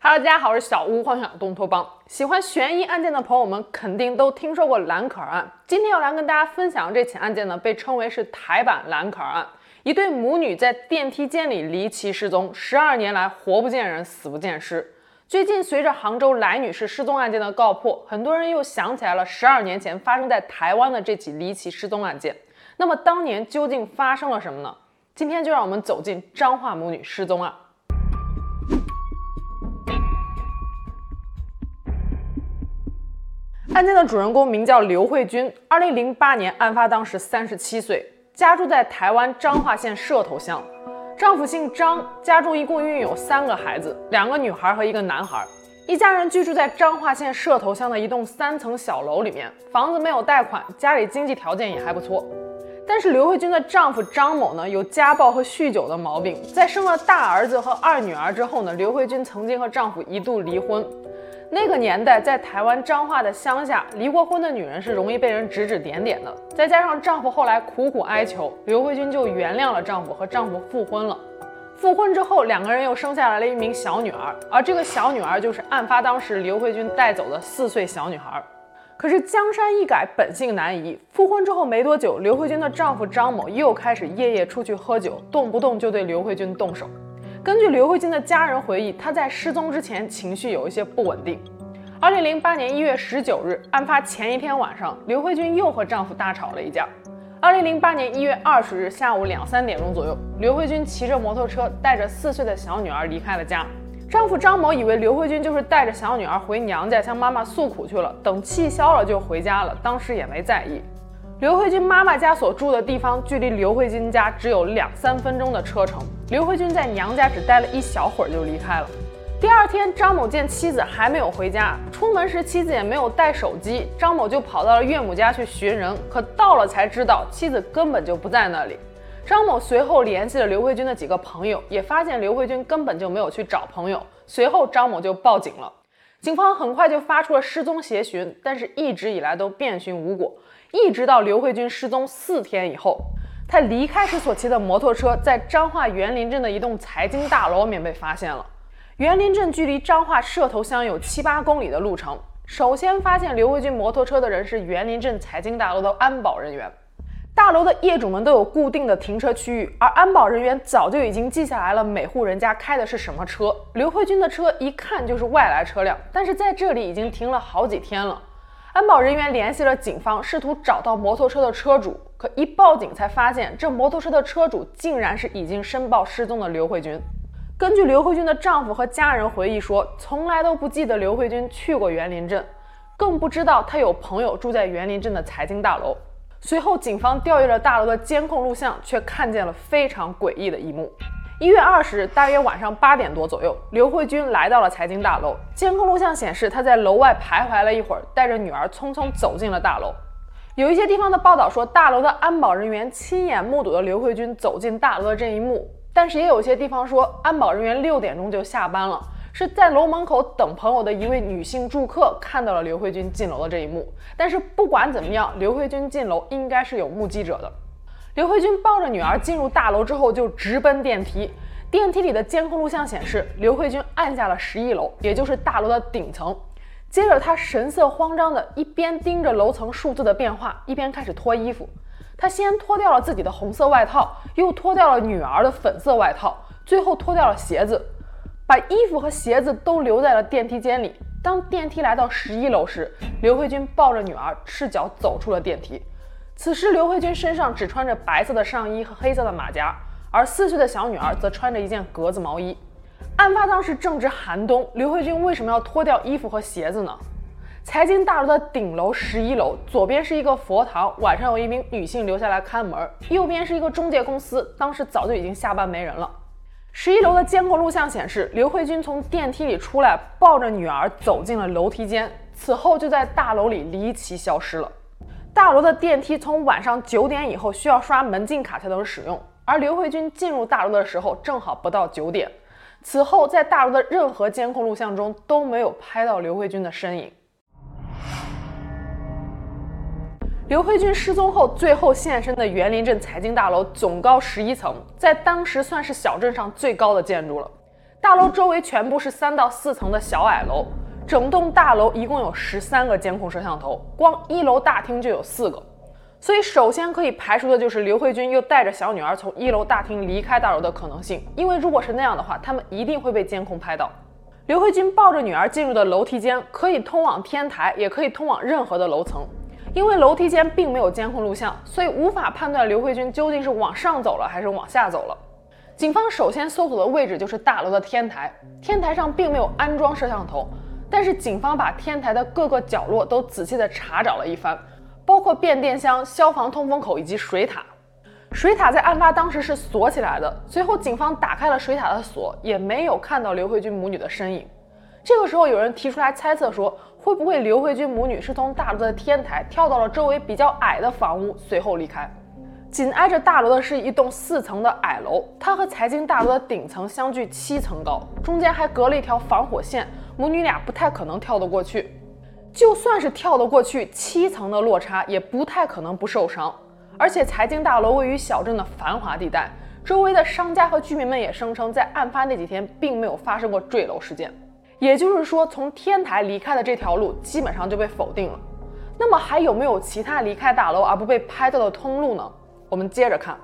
哈喽，大家好，我是小屋幻想东托邦。喜欢悬疑案件的朋友们肯定都听说过蓝可儿案。今天要来跟大家分享的这起案件呢，被称为是台版蓝可儿案。一对母女在电梯间里离奇失踪，十二年来活不见人，死不见尸。最近随着杭州来女士失踪案件的告破，很多人又想起来了十二年前发生在台湾的这起离奇失踪案件。那么当年究竟发生了什么呢？今天就让我们走进彰化母女失踪案。案件的主人公名叫刘慧君，二零零八年案发当时三十七岁，家住在台湾彰化县社头乡，丈夫姓张，家中一共育有三个孩子，两个女孩和一个男孩，一家人居住在彰化县社头乡的一栋三层小楼里面，房子没有贷款，家里经济条件也还不错。但是刘慧君的丈夫张某呢，有家暴和酗酒的毛病，在生了大儿子和二女儿之后呢，刘慧君曾经和丈夫一度离婚。那个年代，在台湾彰化的乡下，离过婚的女人是容易被人指指点点的。再加上丈夫后来苦苦哀求，刘慧君就原谅了丈夫，和丈夫复婚了。复婚之后，两个人又生下来了一名小女儿，而这个小女儿就是案发当时刘慧君带走的四岁小女孩。可是江山易改，本性难移。复婚之后没多久，刘慧君的丈夫张某又开始夜夜出去喝酒，动不动就对刘慧君动手。根据刘慧君的家人回忆，她在失踪之前情绪有一些不稳定。二零零八年一月十九日，案发前一天晚上，刘慧君又和丈夫大吵了一架。二零零八年一月二十日下午两三点钟左右，刘慧君骑着摩托车带着四岁的小女儿离开了家。丈夫张某以为刘慧君就是带着小女儿回娘家向妈妈诉苦去了，等气消了就回家了，当时也没在意。刘慧君妈妈家所住的地方距离刘慧君家只有两三分钟的车程。刘慧君在娘家只待了一小会儿就离开了。第二天，张某见妻子还没有回家，出门时妻子也没有带手机，张某就跑到了岳母家去寻人，可到了才知道妻子根本就不在那里。张某随后联系了刘慧君的几个朋友，也发现刘慧君根本就没有去找朋友。随后，张某就报警了。警方很快就发出了失踪协寻，但是一直以来都遍寻无果。一直到刘慧君失踪四天以后，她离开时所骑的摩托车在彰化园林镇的一栋财经大楼里面被发现了。园林镇距离彰化社头乡有七八公里的路程。首先发现刘慧君摩托车的人是园林镇财经大楼的安保人员。大楼的业主们都有固定的停车区域，而安保人员早就已经记下来了每户人家开的是什么车。刘慧君的车一看就是外来车辆，但是在这里已经停了好几天了。安保人员联系了警方，试图找到摩托车的车主，可一报警才发现，这摩托车的车主竟然是已经申报失踪的刘慧君。根据刘慧君的丈夫和家人回忆说，从来都不记得刘慧君去过园林镇，更不知道她有朋友住在园林镇的财经大楼。随后，警方调阅了大楼的监控录像，却看见了非常诡异的一幕。一月二十日，大约晚上八点多左右，刘慧君来到了财经大楼。监控录像显示，她在楼外徘徊了一会儿，带着女儿匆匆走进了大楼。有一些地方的报道说，大楼的安保人员亲眼目睹了刘慧君走进大楼的这一幕，但是也有些地方说，安保人员六点钟就下班了，是在楼门口等朋友的一位女性住客看到了刘慧君进楼的这一幕。但是不管怎么样，刘慧君进楼应该是有目击者的。刘慧君抱着女儿进入大楼之后，就直奔电梯。电梯里的监控录像显示，刘慧君按下了十一楼，也就是大楼的顶层。接着，她神色慌张的一边盯着楼层数字的变化，一边开始脱衣服。她先脱掉了自己的红色外套，又脱掉了女儿的粉色外套，最后脱掉了鞋子，把衣服和鞋子都留在了电梯间里。当电梯来到十一楼时，刘慧君抱着女儿赤脚走出了电梯。此时，刘慧君身上只穿着白色的上衣和黑色的马甲，而四岁的小女儿则穿着一件格子毛衣。案发当时正值寒冬，刘慧君为什么要脱掉衣服和鞋子呢？财经大楼的顶楼十一楼，左边是一个佛堂，晚上有一名女性留下来看门；右边是一个中介公司，当时早就已经下班没人了。十一楼的监控录像显示，刘慧君从电梯里出来，抱着女儿走进了楼梯间，此后就在大楼里离奇消失了。大楼的电梯从晚上九点以后需要刷门禁卡才能使用，而刘慧君进入大楼的时候正好不到九点。此后，在大楼的任何监控录像中都没有拍到刘慧君的身影。刘慧君失踪后，最后现身的园林镇财经大楼总高十一层，在当时算是小镇上最高的建筑了。大楼周围全部是三到四层的小矮楼，整栋大楼一共有十三个监控摄像头，光一楼大厅就有四个。所以，首先可以排除的就是刘慧君又带着小女儿从一楼大厅离开大楼的可能性，因为如果是那样的话，他们一定会被监控拍到。刘慧君抱着女儿进入的楼梯间可以通往天台，也可以通往任何的楼层。因为楼梯间并没有监控录像，所以无法判断刘慧君究竟是往上走了还是往下走了。警方首先搜索的位置就是大楼的天台，天台上并没有安装摄像头，但是警方把天台的各个角落都仔细地查找了一番。包括变电箱、消防通风口以及水塔。水塔在案发当时是锁起来的。随后，警方打开了水塔的锁，也没有看到刘慧君母女的身影。这个时候，有人提出来猜测说，会不会刘慧君母女是从大楼的天台跳到了周围比较矮的房屋，随后离开？紧挨着大楼的是一栋四层的矮楼，它和财经大楼的顶层相距七层高，中间还隔了一条防火线，母女俩不太可能跳得过去。就算是跳得过去，七层的落差也不太可能不受伤。而且财经大楼位于小镇的繁华地带，周围的商家和居民们也声称，在案发那几天并没有发生过坠楼事件。也就是说，从天台离开的这条路基本上就被否定了。那么还有没有其他离开大楼而不被拍到的通路呢？我们接着看，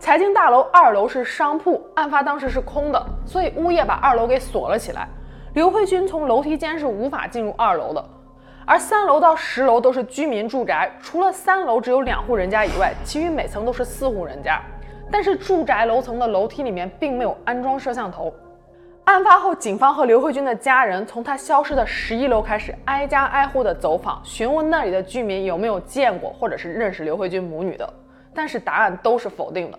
财经大楼二楼是商铺，案发当时是空的，所以物业把二楼给锁了起来。刘慧君从楼梯间是无法进入二楼的。而三楼到十楼都是居民住宅，除了三楼只有两户人家以外，其余每层都是四户人家。但是住宅楼层的楼梯里面并没有安装摄像头。案发后，警方和刘慧君的家人从她消失的十一楼开始，挨家挨户的走访，询问那里的居民有没有见过或者是认识刘慧君母女的，但是答案都是否定的。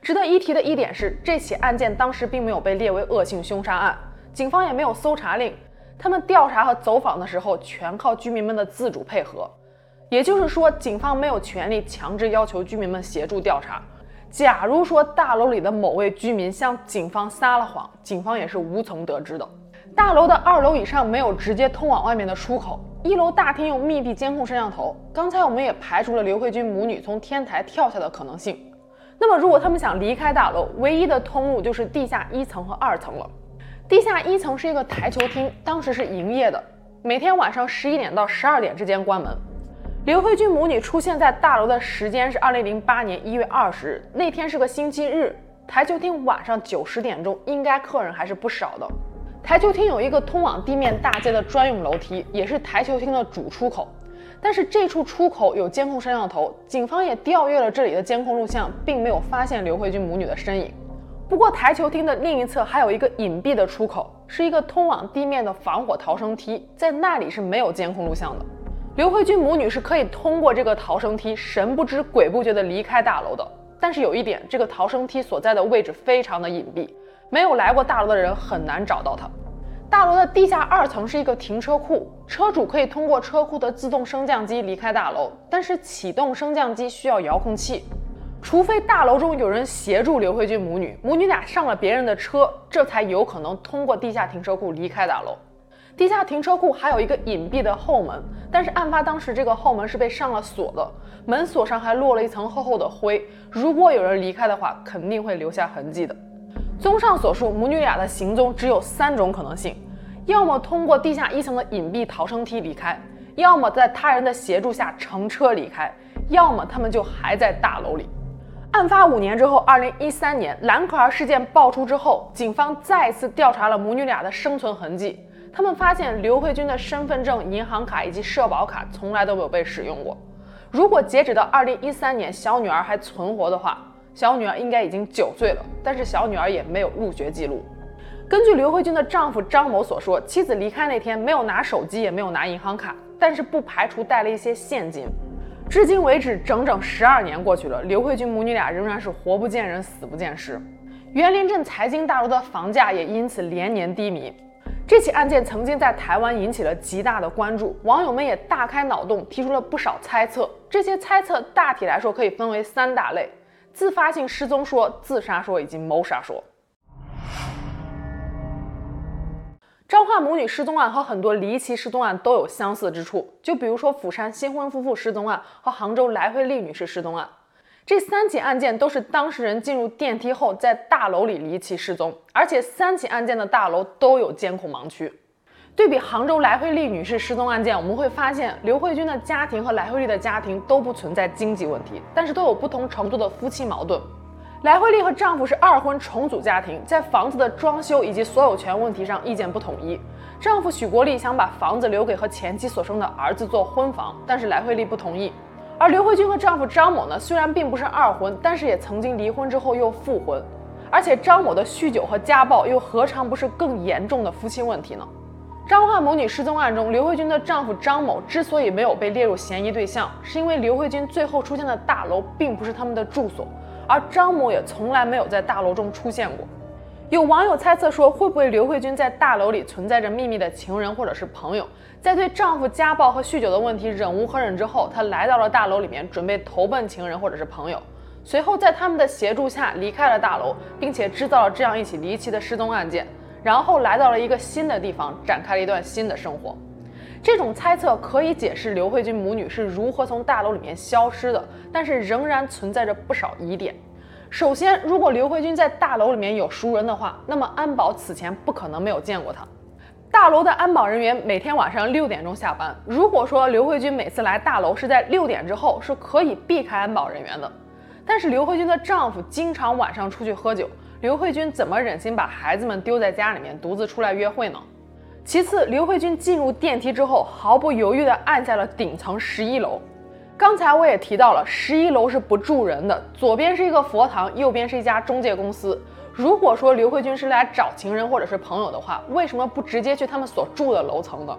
值得一提的一点是，这起案件当时并没有被列为恶性凶杀案，警方也没有搜查令。他们调查和走访的时候，全靠居民们的自主配合，也就是说，警方没有权利强制要求居民们协助调查。假如说大楼里的某位居民向警方撒了谎，警方也是无从得知的。大楼的二楼以上没有直接通往外面的出口，一楼大厅有密闭监控摄像头。刚才我们也排除了刘慧君母女从天台跳下的可能性。那么，如果他们想离开大楼，唯一的通路就是地下一层和二层了。地下一层是一个台球厅，当时是营业的，每天晚上十一点到十二点之间关门。刘慧君母女出现在大楼的时间是二零零八年一月二十日，那天是个星期日。台球厅晚上九十点钟应该客人还是不少的。台球厅有一个通往地面大街的专用楼梯，也是台球厅的主出口。但是这处出口有监控摄像头，警方也调阅了这里的监控录像，并没有发现刘慧君母女的身影。不过，台球厅的另一侧还有一个隐蔽的出口，是一个通往地面的防火逃生梯，在那里是没有监控录像的。刘慧君母女是可以通过这个逃生梯神不知鬼不觉地离开大楼的。但是有一点，这个逃生梯所在的位置非常的隐蔽，没有来过大楼的人很难找到它。大楼的地下二层是一个停车库，车主可以通过车库的自动升降机离开大楼，但是启动升降机需要遥控器。除非大楼中有人协助刘慧君母女，母女俩上了别人的车，这才有可能通过地下停车库离开大楼。地下停车库还有一个隐蔽的后门，但是案发当时这个后门是被上了锁的，门锁上还落了一层厚厚的灰。如果有人离开的话，肯定会留下痕迹的。综上所述，母女俩的行踪只有三种可能性：要么通过地下一层的隐蔽逃生梯离开，要么在他人的协助下乘车离开，要么他们就还在大楼里。案发五年之后，二零一三年蓝可儿事件爆出之后，警方再次调查了母女俩的生存痕迹。他们发现刘慧君的身份证、银行卡以及社保卡从来都没有被使用过。如果截止到二零一三年小女儿还存活的话，小女儿应该已经九岁了，但是小女儿也没有入学记录。根据刘慧君的丈夫张某所说，妻子离开那天没有拿手机，也没有拿银行卡，但是不排除带了一些现金。至今为止，整整十二年过去了，刘慧君母女俩仍然是活不见人，死不见尸。园林镇财经大楼的房价也因此连年低迷。这起案件曾经在台湾引起了极大的关注，网友们也大开脑洞，提出了不少猜测。这些猜测大体来说可以分为三大类：自发性失踪说、自杀说以及谋杀说。彰化母女失踪案和很多离奇失踪案都有相似之处，就比如说釜山新婚夫妇失踪案和杭州来惠丽女士失踪案。这三起案件都是当事人进入电梯后在大楼里离奇失踪，而且三起案件的大楼都有监控盲区。对比杭州来惠丽女士失踪案件，我们会发现刘慧君的家庭和来惠丽的家庭都不存在经济问题，但是都有不同程度的夫妻矛盾。来惠丽和丈夫是二婚重组家庭，在房子的装修以及所有权问题上意见不统一。丈夫许国立想把房子留给和前妻所生的儿子做婚房，但是来惠丽不同意。而刘慧君和丈夫张某呢，虽然并不是二婚，但是也曾经离婚之后又复婚，而且张某的酗酒和家暴又何尝不是更严重的夫妻问题呢？张化母女失踪案中，刘慧君的丈夫张某之所以没有被列入嫌疑对象，是因为刘慧君最后出现的大楼并不是他们的住所，而张某也从来没有在大楼中出现过。有网友猜测说，会不会刘慧君在大楼里存在着秘密的情人或者是朋友，在对丈夫家暴和酗酒的问题忍无可忍之后，她来到了大楼里面，准备投奔情人或者是朋友，随后在他们的协助下离开了大楼，并且制造了这样一起离奇的失踪案件，然后来到了一个新的地方，展开了一段新的生活。这种猜测可以解释刘慧君母女是如何从大楼里面消失的，但是仍然存在着不少疑点。首先，如果刘慧君在大楼里面有熟人的话，那么安保此前不可能没有见过她。大楼的安保人员每天晚上六点钟下班。如果说刘慧君每次来大楼是在六点之后，是可以避开安保人员的。但是刘慧君的丈夫经常晚上出去喝酒，刘慧君怎么忍心把孩子们丢在家里面独自出来约会呢？其次，刘慧君进入电梯之后，毫不犹豫地按下了顶层十一楼。刚才我也提到了，十一楼是不住人的，左边是一个佛堂，右边是一家中介公司。如果说刘慧君是来找情人或者是朋友的话，为什么不直接去他们所住的楼层呢？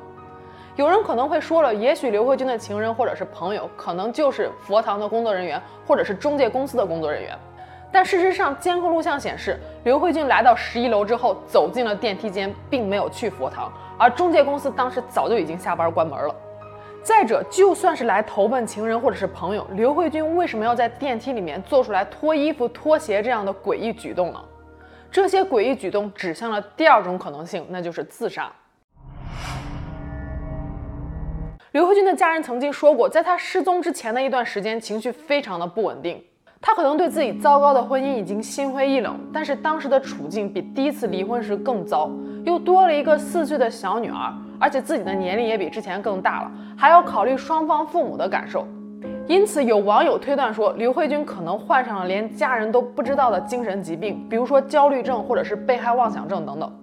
有人可能会说了，也许刘慧君的情人或者是朋友可能就是佛堂的工作人员，或者是中介公司的工作人员。但事实上，监控录像显示，刘慧君来到十一楼之后，走进了电梯间，并没有去佛堂，而中介公司当时早就已经下班关门了。再者，就算是来投奔情人或者是朋友，刘慧君为什么要在电梯里面做出来脱衣服、脱鞋这样的诡异举动呢？这些诡异举动指向了第二种可能性，那就是自杀。刘慧君的家人曾经说过，在她失踪之前的一段时间，情绪非常的不稳定。她可能对自己糟糕的婚姻已经心灰意冷，但是当时的处境比第一次离婚时更糟，又多了一个四岁的小女儿。而且自己的年龄也比之前更大了，还要考虑双方父母的感受，因此有网友推断说，刘慧君可能患上了连家人都不知道的精神疾病，比如说焦虑症或者是被害妄想症等等。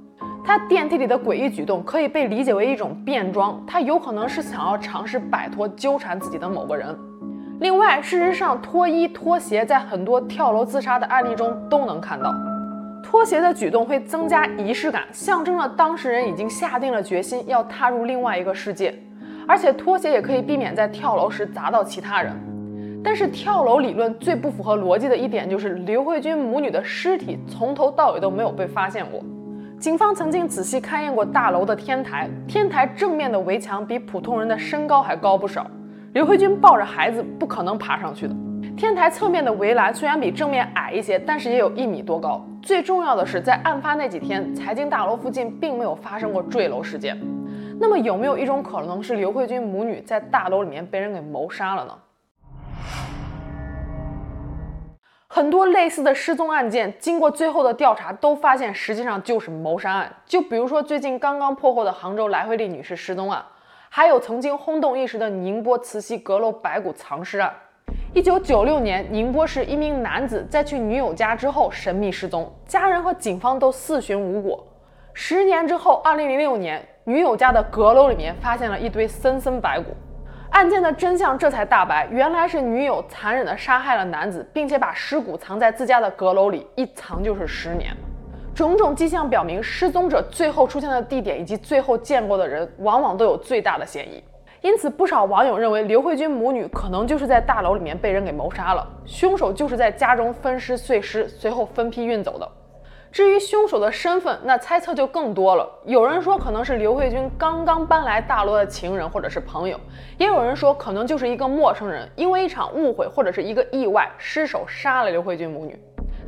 她电梯里的诡异举动可以被理解为一种变装，她有可能是想要尝试摆脱纠缠自己的某个人。另外，事实上脱衣脱鞋在很多跳楼自杀的案例中都能看到。脱鞋的举动会增加仪式感，象征了当事人已经下定了决心要踏入另外一个世界。而且脱鞋也可以避免在跳楼时砸到其他人。但是跳楼理论最不符合逻辑的一点就是刘慧君母女的尸体从头到尾都没有被发现过。警方曾经仔细勘验过大楼的天台，天台正面的围墙比普通人的身高还高不少。刘慧君抱着孩子不可能爬上去的。天台侧面的围栏虽然比正面矮一些，但是也有一米多高。最重要的是，在案发那几天，财经大楼附近并没有发生过坠楼事件。那么，有没有一种可能是刘慧君母女在大楼里面被人给谋杀了呢？很多类似的失踪案件，经过最后的调查，都发现实际上就是谋杀案。就比如说最近刚刚破获的杭州来惠丽女士失踪案，还有曾经轰动一时的宁波慈溪阁楼白骨藏尸案。一九九六年，宁波市一名男子在去女友家之后神秘失踪，家人和警方都四寻无果。十年之后，二零零六年，女友家的阁楼里面发现了一堆森森白骨，案件的真相这才大白，原来是女友残忍地杀害了男子，并且把尸骨藏在自家的阁楼里，一藏就是十年。种种迹象表明，失踪者最后出现的地点以及最后见过的人，往往都有最大的嫌疑。因此，不少网友认为刘慧君母女可能就是在大楼里面被人给谋杀了，凶手就是在家中分尸碎尸，随后分批运走的。至于凶手的身份，那猜测就更多了。有人说可能是刘慧君刚刚搬来大楼的情人或者是朋友，也有人说可能就是一个陌生人，因为一场误会或者是一个意外失手杀了刘慧君母女。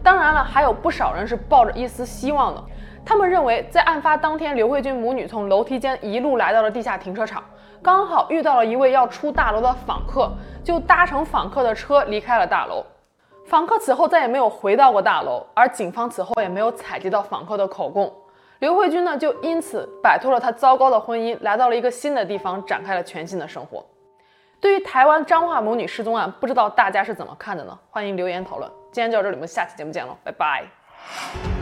当然了，还有不少人是抱着一丝希望的，他们认为在案发当天，刘慧君母女从楼梯间一路来到了地下停车场。刚好遇到了一位要出大楼的访客，就搭乘访客的车离开了大楼。访客此后再也没有回到过大楼，而警方此后也没有采集到访客的口供。刘慧君呢，就因此摆脱了她糟糕的婚姻，来到了一个新的地方，展开了全新的生活。对于台湾彰化母女失踪案，不知道大家是怎么看的呢？欢迎留言讨论。今天就到这里，我们下期节目见喽，拜拜。